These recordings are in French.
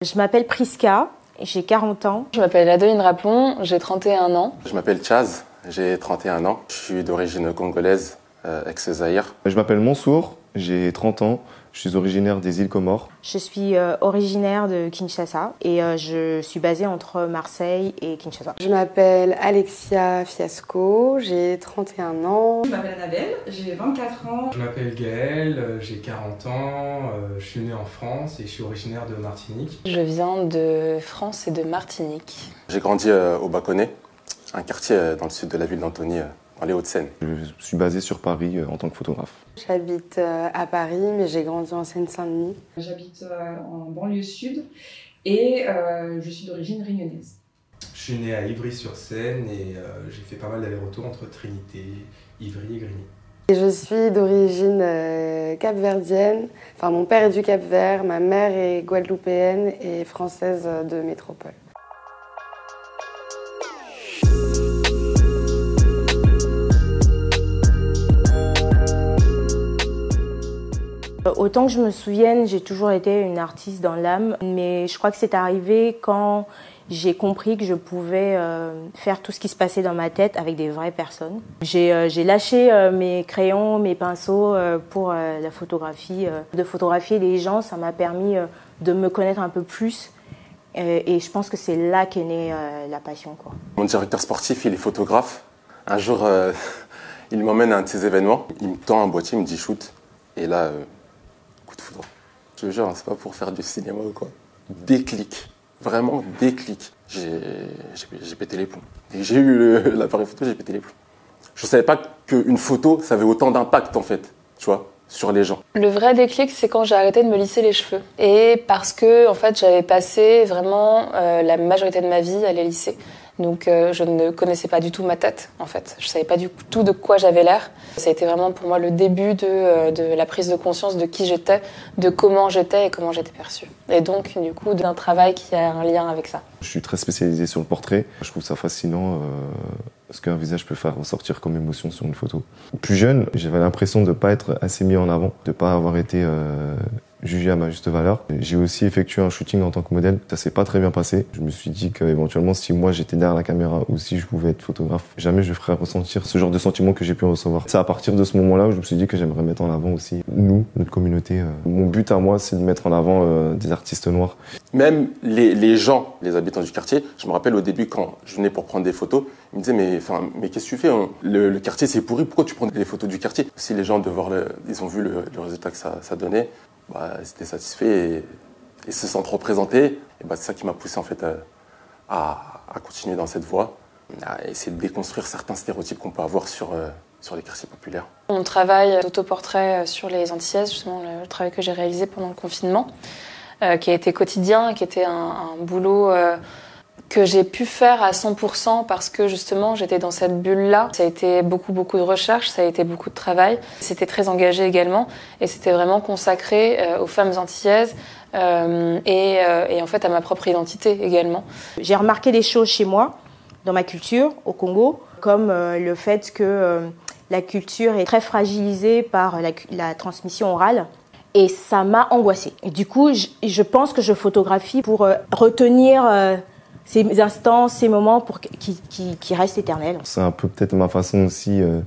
Je m'appelle Priska, j'ai 40 ans. Je m'appelle Adeline Rapon, j'ai 31 ans. Je m'appelle Chaz, j'ai 31 ans. Je suis d'origine congolaise, euh, ex-Zaïre. Je m'appelle Mansour, j'ai 30 ans. Je suis originaire des îles Comores. Je suis euh, originaire de Kinshasa et euh, je suis basée entre Marseille et Kinshasa. Je m'appelle Alexia Fiasco, j'ai 31 ans. Je m'appelle Annabelle, j'ai 24 ans. Je m'appelle Gaël, euh, j'ai 40 ans, je suis né en France et je suis originaire de Martinique. Je viens de France et de Martinique. J'ai grandi au Baconnet, un quartier dans le sud de la ville d'Antony dans les Hauts-de-Seine. Je suis basé sur Paris en tant que photographe. J'habite à Paris, mais j'ai grandi en Seine-Saint-Denis. J'habite en banlieue sud et je suis d'origine réunionnaise. Je suis né à Ivry-sur-Seine et j'ai fait pas mal d'allers-retours entre Trinité, Ivry et Grigny. Et je suis d'origine capverdienne. Enfin, mon père est du Cap-Vert, ma mère est guadeloupéenne et française de métropole. Autant que je me souvienne, j'ai toujours été une artiste dans l'âme, mais je crois que c'est arrivé quand j'ai compris que je pouvais euh, faire tout ce qui se passait dans ma tête avec des vraies personnes. J'ai euh, lâché euh, mes crayons, mes pinceaux pour la photographie. De photographier les gens, ça m'a permis de me connaître un peu plus. et je pense que c'est là qu'est née la passion. Mon directeur sportif, il est photographe. Un jour, il m'emmène à un de ses événements. Il me tend un boîtier, il me dit shoot. Et là, Je te jure, c'est pas pour faire du cinéma ou quoi. Déclic. Vraiment déclic. J'ai pété les plombs. J'ai eu l'appareil photo, j'ai pété les plombs. Je savais pas qu'une photo, ça avait autant d'impact en fait, tu vois, sur les gens. Le vrai déclic, c'est quand j'ai arrêté de me lisser les cheveux. Et parce que, en fait, j'avais passé vraiment euh, la majorité de ma vie à les lisser. Donc euh, je ne connaissais pas du tout ma tête en fait. Je savais pas du tout de quoi j'avais l'air. Ça a été vraiment pour moi le début de, euh, de la prise de conscience de qui j'étais, de comment j'étais et comment j'étais perçue. Et donc du coup d'un travail qui a un lien avec ça. Je suis très spécialisé sur le portrait. Je trouve ça fascinant euh, ce qu'un visage peut faire ressortir comme émotion sur une photo. Plus jeune, j'avais l'impression de ne pas être assez mis en avant, de ne pas avoir été jugé à ma juste valeur. J'ai aussi effectué un shooting en tant que modèle. Ça s'est pas très bien passé. Je me suis dit qu'éventuellement, si moi j'étais derrière la caméra ou si je pouvais être photographe, jamais je ferais ressentir ce genre de sentiment que j'ai pu recevoir. C'est à partir de ce moment-là où je me suis dit que j'aimerais mettre en avant aussi nous, notre communauté. Mon but à moi, c'est de mettre en avant euh, des artistes noirs. Même les, les, gens, les habitants du quartier, je me rappelle au début quand je venais pour prendre des photos, ils me disaient mais enfin mais qu'est-ce que tu fais le, le, quartier c'est pourri, pourquoi tu prends des photos du quartier? Si les gens de voir le, ils ont vu le, le résultat que ça, ça donnait, bah, ils étaient satisfaits et, se sentent représentés. Bah, c'est ça qui m'a poussé en fait à, à, continuer dans cette voie, à essayer de déconstruire certains stéréotypes qu'on peut avoir sur, euh, les quartiers populaires. Mon travail d'autoportrait sur les Antillaises, justement le travail que j'ai réalisé pendant le confinement, euh, qui a été quotidien, qui était un, un boulot euh, que j'ai pu faire à 100% parce que justement j'étais dans cette bulle-là. Ça a été beaucoup beaucoup de recherche, ça a été beaucoup de travail. C'était très engagé également et c'était vraiment consacré euh, aux femmes antillaises euh, et, euh, et, en fait à ma propre identité également. J'ai remarqué des choses chez moi, dans ma culture au Congo, comme le fait que la culture est très fragilisée par la, transmission orale. Et ça m'a angoissée. Du coup, je, je, pense que je photographie pour retenir ces instants, ces moments pour qui, qui, qui restent éternels. C'est un peu peut-être ma façon aussi euh,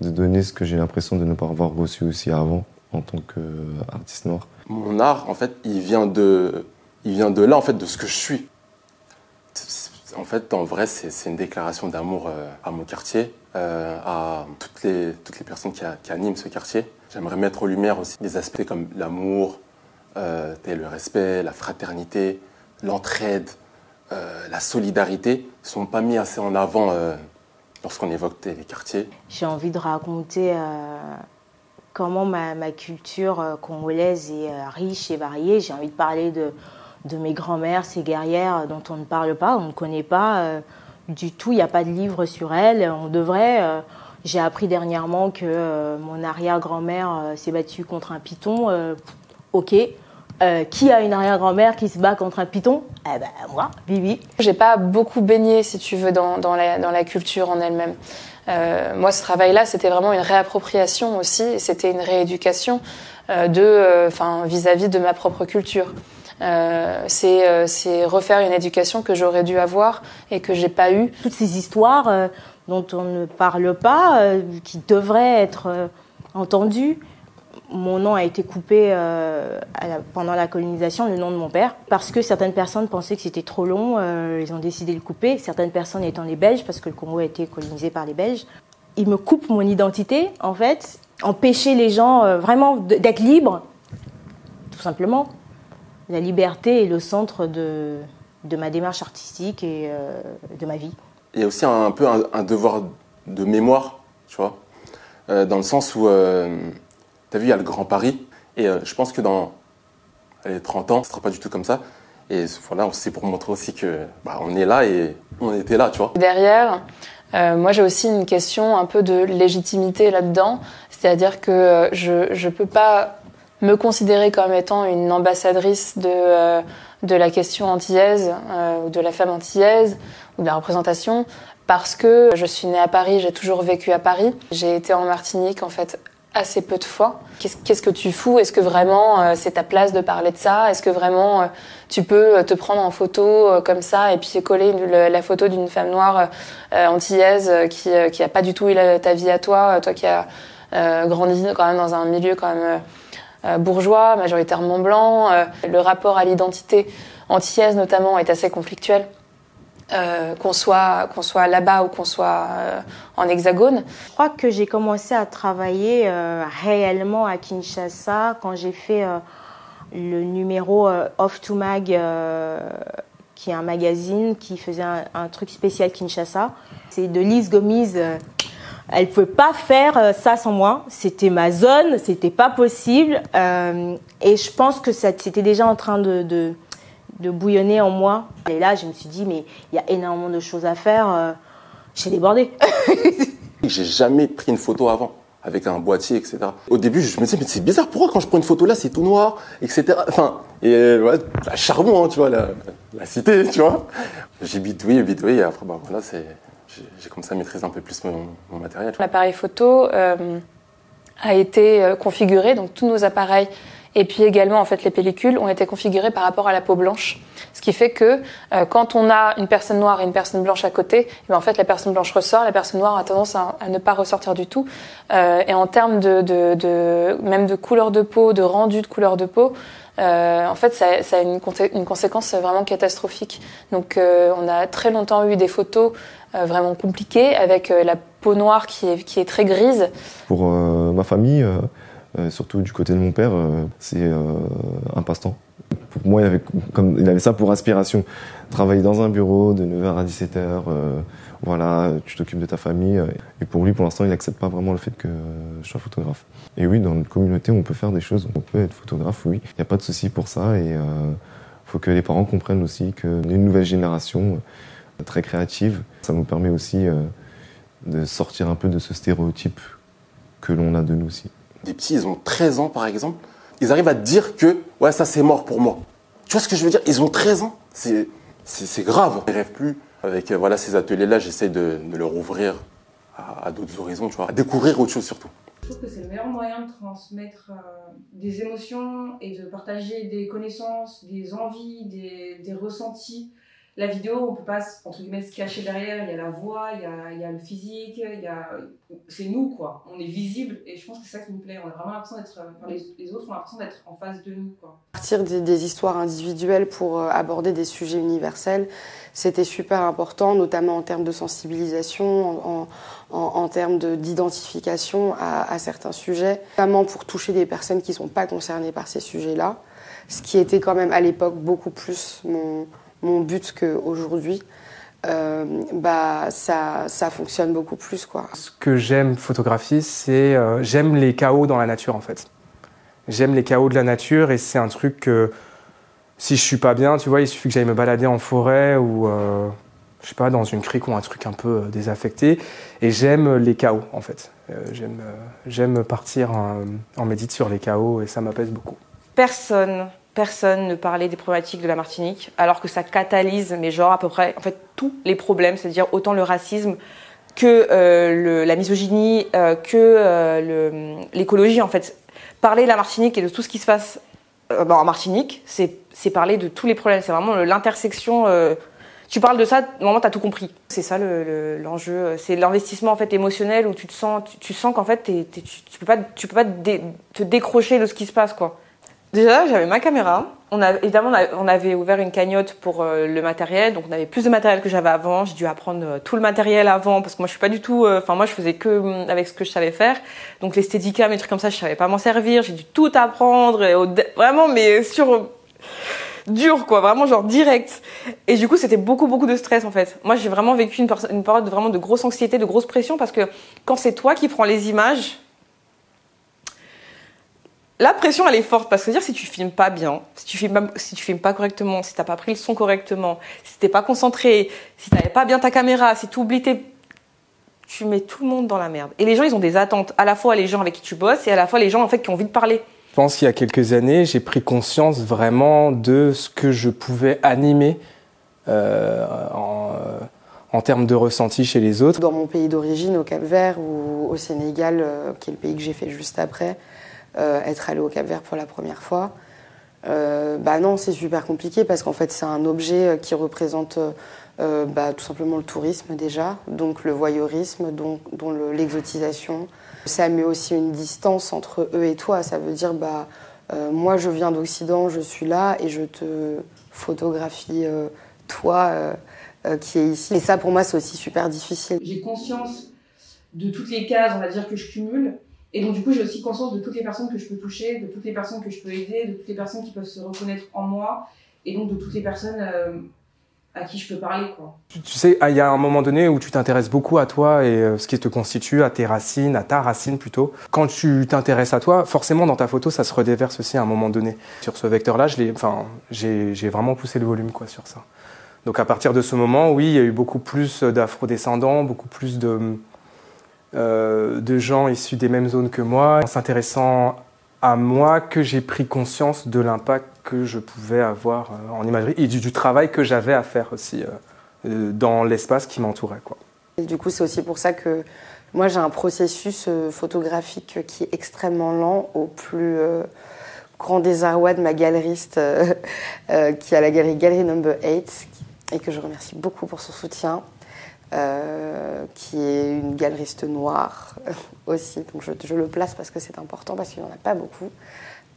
de donner ce que j'ai l'impression de ne pas avoir reçu aussi avant en tant qu'artiste noir. Mon art, en fait, il vient de, il vient de là, en fait, de ce que je suis. En fait, en vrai, c'est une déclaration d'amour euh, à mon quartier, euh, à toutes les, toutes les personnes qui, a, qui animent ce quartier. J'aimerais mettre en lumière aussi des aspects comme l'amour, euh, le respect, la fraternité, l'entraide, euh, la solidarité ne sont pas mis assez en avant euh, lorsqu'on évoque les quartiers. J'ai envie de raconter euh, comment ma, culture congolaise est riche et variée. J'ai envie de parler de, de mes grands-mères, ces guerrières dont on ne parle pas, on ne connaît pas du tout. Il n'y a pas de livre sur elles. On devrait. J'ai appris dernièrement que mon arrière-grand-mère s'est battue contre un python. ok, euh, qui a une arrière-grand-mère qui se bat contre un python? Eh ben moi, Bibi. J'ai pas beaucoup baigné, si tu veux, dans, dans, la, dans la culture en elle-même. Euh, moi, ce travail-là, c'était vraiment une réappropriation aussi, et c'était une rééducation euh, de, enfin, vis-à-vis de ma propre culture. Euh, c'est euh, refaire une éducation que j'aurais dû avoir et que j'ai pas eu. Toutes ces histoires euh, dont on ne parle pas, euh, qui devraient être euh, entendues. Mon nom a été coupé euh, pendant la colonisation, le nom de mon père, parce que certaines personnes pensaient que c'était trop long, euh, ils ont décidé de le couper. Certaines personnes étant les Belges, parce que le Congo a été colonisé par les Belges. Ils me coupent mon identité, en fait, empêcher les gens euh, vraiment d'être libres, tout simplement. La liberté est le centre de, de ma démarche artistique et de ma vie. Il y a aussi un, peu un, devoir de mémoire, tu vois, dans le sens où, euh, tu as vu, il y a le Grand Paris, et euh, je pense que dans allez, 30 ans, ce sera pas du tout comme ça. Et voilà, c'est pour montrer aussi que bah, on est là et on était là, tu vois. Derrière, euh, moi j'ai aussi une question un peu de légitimité là-dedans, c'est-à-dire que euh, je je peux pas me considérer comme étant une ambassadrice de de la question antillaise euh, ou de la femme antillaise ou de la représentation parce que je suis née à Paris, j'ai toujours vécu à Paris, j'ai été en Martinique en fait assez peu de fois. Qu'est-ce que tu fous? Est-ce que vraiment euh, c'est ta place de parler de ça? Est-ce que vraiment euh, tu peux euh, te prendre en photo comme ça et puis coller la photo d'une femme noire antillaise qui qui a pas du tout eu ta vie à toi, toi qui as grandi quand même dans un milieu quand même bourgeois, majoritairement blanc. le rapport à l'identité antillaise notamment est assez conflictuel. Euh, qu'on soit qu'on soit là-bas ou qu'on soit euh, en hexagone. Je crois que j'ai commencé à travailler euh, réellement à Kinshasa quand j'ai fait le numéro Off to Mag, qui est un magazine qui faisait un, truc spécial Kinshasa. C'est de Lise Gomise. elle ne pouvait pas faire ça sans moi. C'était ma zone, c'était pas possible. Et je pense que c'était déjà en train de, de bouillonner en moi. Et là, je me suis dit, mais il y a énormément de choses à faire. euh, j'ai débordé. J'ai jamais pris une photo avant avec un boîtier, etc. Au début, je me disais, mais c'est bizarre, pourquoi quand je prends une photo là, c'est tout noir, etc. Enfin, et euh, ouais, la charbon, hein, tu vois, la, la cité, tu vois. J'ai bidouillé, bidouillé, et après, bah voilà, c'est, j'ai commencé à maîtriser un peu plus mon, mon matériel. L'appareil photo euh, a été configuré, donc tous nos appareils et puis également en fait les pellicules ont été configurées par rapport à la peau blanche, ce qui fait que euh, quand on a une personne noire et une personne blanche à côté, eh ben, en fait la personne blanche ressort, la personne noire a tendance à, ne pas ressortir du tout. Euh, et en termes de, de, de même de couleur de peau, de rendu de couleur de peau, euh, en fait, ça, ça a une, conséquence vraiment catastrophique. Donc, euh, on a très longtemps eu des photos euh, vraiment compliquées avec euh, la peau noire qui est, qui est très grise. Pour ma famille, surtout du côté de mon père, euh, c'est euh, un passe-temps. Pour moi, il avait, ça pour aspiration. Travailler dans un bureau de 9h à 17h, euh, voilà, tu t'occupes de ta famille. euh, Et pour lui, pour l'instant, il n'accepte pas vraiment le fait que je sois photographe. Et oui, dans notre communauté, on peut faire des choses, on peut être photographe, oui. Il n'y a pas de souci pour ça. Et il faut que les parents comprennent aussi est une nouvelle génération euh, très créative. Ça nous permet aussi euh, de sortir un peu de ce stéréotype que l'on a de nous aussi. Des petits, ils ont 13 ans, par exemple, ils arrivent à dire que, ouais, ça c'est mort pour moi. Tu vois ce que je veux dire? Ils ont 13 ans, c'est, c'est, grave. Ils rêvent plus. Avec euh, voilà, ces ateliers-là, j'essaie de, de leur ouvrir à, à d'autres horizons, tu vois, à découvrir autre chose surtout. Je trouve que c'est le meilleur moyen de transmettre euh, des émotions et de partager des connaissances, des envies, des, des ressentis. La vidéo, on peut pas, entre guillemets, se cacher derrière. Il y a la voix, il y a, il y a le physique, il y a... c'est nous, quoi. On est visible et je pense que c'est ça qui nous plaît. On a vraiment l'impression d'être, euh, les, autres ont l'impression d'être en face de nous, quoi. Partir des, des histoires individuelles pour euh, aborder des sujets universels, c'était super important, notamment en termes de sensibilisation, en, en, en termes de- d'identification à, à certains sujets, notamment pour toucher des personnes qui ne sont pas concernées par ces sujets-là, ce qui était quand même à l'époque beaucoup plus mon, mon but qu'aujourd'hui. Euh, bah, ça, ça fonctionne beaucoup plus, quoi. Ce que j'aime photographier, c'est euh, j'aime les chaos dans la nature en fait. J'aime les chaos de la nature et c'est un truc que si je suis pas bien, tu vois, il suffit que j'aille me balader en forêt ou euh, je sais pas dans une crique ou un truc un peu euh, désaffecté et j'aime les chaos en fait. Euh, j'aime euh, j'aime partir en, en médite sur les chaos et ça m'apaise beaucoup. personne, personne ne parlait des problématiques de la Martinique, alors que ça catalyse, mais genre à peu près, en fait, tous les problèmes, c'est-à-dire autant le racisme que euh, la misogynie, euh, que euh, l'écologie, en fait. Parler de la Martinique et de tout ce qui se passe bah, en Martinique, c'est parler de tous les problèmes. C'est vraiment l'intersection. Tu parles de ça, normalement, tu as tout compris. C'est ça l'enjeu. Le, c'est l'investissement en fait émotionnel où tu te sens, tu, sens qu'en fait, tu, tu peux pas, tu peux pas te décrocher de ce qui se passe, quoi. Déjà, j'avais ma caméra. On a, évidemment, on avait ouvert une cagnotte pour euh, le matériel, donc on avait plus de matériel que j'avais avant. J'ai dû apprendre euh, tout le matériel avant parce que moi, je suis pas du tout. Euh, enfin, moi, je faisais que mm, avec ce que je savais faire. Donc les steadicam et trucs comme ça, je savais pas m'en servir. J'ai dû tout apprendre, vraiment, mais sur dur, quoi, vraiment genre direct. Et du coup, c'était beaucoup, beaucoup de stress en fait. Moi, j'ai vraiment vécu une, une période de, vraiment de grosse anxiété, de grosse pression parce que quand c'est toi qui prends les images la pression, elle est forte parce que dire si tu filmes pas bien, si tu filmes pas, si tu filmes pas correctement, si t'as pas pris le son correctement, si t'es pas concentré, si t'avais pas bien ta caméra, si tu oublies tes, tu mets tout le monde dans la merde. Et les gens, ils ont des attentes, à la fois les gens avec qui tu bosses et à la fois les gens en fait qui ont envie de parler. Je pense qu'il y a quelques années, j'ai pris conscience vraiment de ce que je pouvais animer euh, en, euh, en, termes de ressenti chez les autres. Dans mon pays d'origine, au Cap Vert ou au Sénégal, euh, qui est le pays que j'ai fait juste après, euh, être allé au Cap Vert pour la première fois. Euh, bah non, c'est super compliqué parce qu'en fait c'est un objet euh, qui représente bah, tout simplement le tourisme déjà, donc le voyeurisme, donc, dont l'exotisation. Ça met aussi une distance entre eux et toi. Ça veut dire bah moi je viens d'Occident, je suis là et je te photographie toi qui est ici. Et ça pour moi c'est aussi super difficile. J'ai conscience de toutes les cases, on va dire que je cumule. Et donc, du coup, j'ai aussi conscience de toutes les personnes que je peux toucher, de toutes les personnes que je peux aider, de toutes les personnes qui peuvent se reconnaître en moi, et donc de toutes les personnes euh, à qui je peux parler. Tu, sais, il y a un moment donné où tu t'intéresses beaucoup à toi et euh, ce qui te constitue, à tes racines, à ta racine plutôt. Quand tu t'intéresses à toi, forcément, dans ta photo, ça se redéverse aussi à un moment donné. Sur ce vecteur-là, j'ai vraiment poussé le volume quoi, sur ça. Donc à partir de ce moment, oui, il y a eu beaucoup plus d'afro-descendants, beaucoup plus de euh, de gens issus des mêmes zones que moi, en s'intéressant à moi que j'ai pris conscience de l'impact que je pouvais avoir euh, en imagerie et du, travail que j'avais à faire aussi euh, dans l'espace qui m'entourait. Du coup, c'est aussi pour ça que moi j'ai un processus photographique qui est extrêmement lent au plus grand désarroi de ma galeriste qui a la galerie Galerie Number 8 et que je remercie beaucoup pour son soutien. Euh, qui est une galeriste noire aussi. Donc je, le place parce que c'est important, parce qu'il n'y en a pas beaucoup.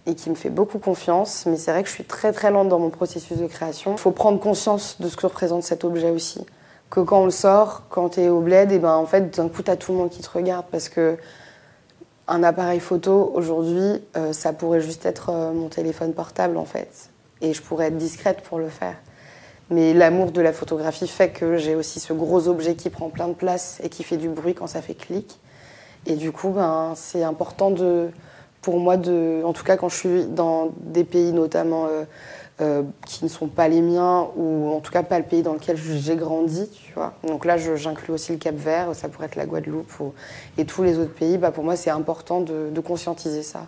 Et qui me fait beaucoup confiance. Mais c'est vrai que je suis très très lente dans mon processus de création. Il faut prendre conscience de ce que représente cet objet aussi. Que quand on le sort, quand tu es au bled, et ben en fait d'un coup tu tout le monde qui te regarde. Parce que un appareil photo aujourd'hui, euh, ça pourrait juste être euh, mon téléphone portable en fait. Et je pourrais être discrète pour le faire. Mais l'amour de la photographie fait que j'ai aussi ce gros objet qui prend plein de place et qui fait du bruit quand ça fait clic. Et du coup, ben, c'est important de, pour moi, de, en tout cas quand je suis dans des pays notamment euh, euh, qui ne sont pas les miens, ou en tout cas pas le pays dans lequel j'ai grandi, tu vois. Donc là, j'inclus aussi le Cap Vert, ça pourrait être la Guadeloupe et tous les autres pays. Bah, pour moi, c'est important de conscientiser ça.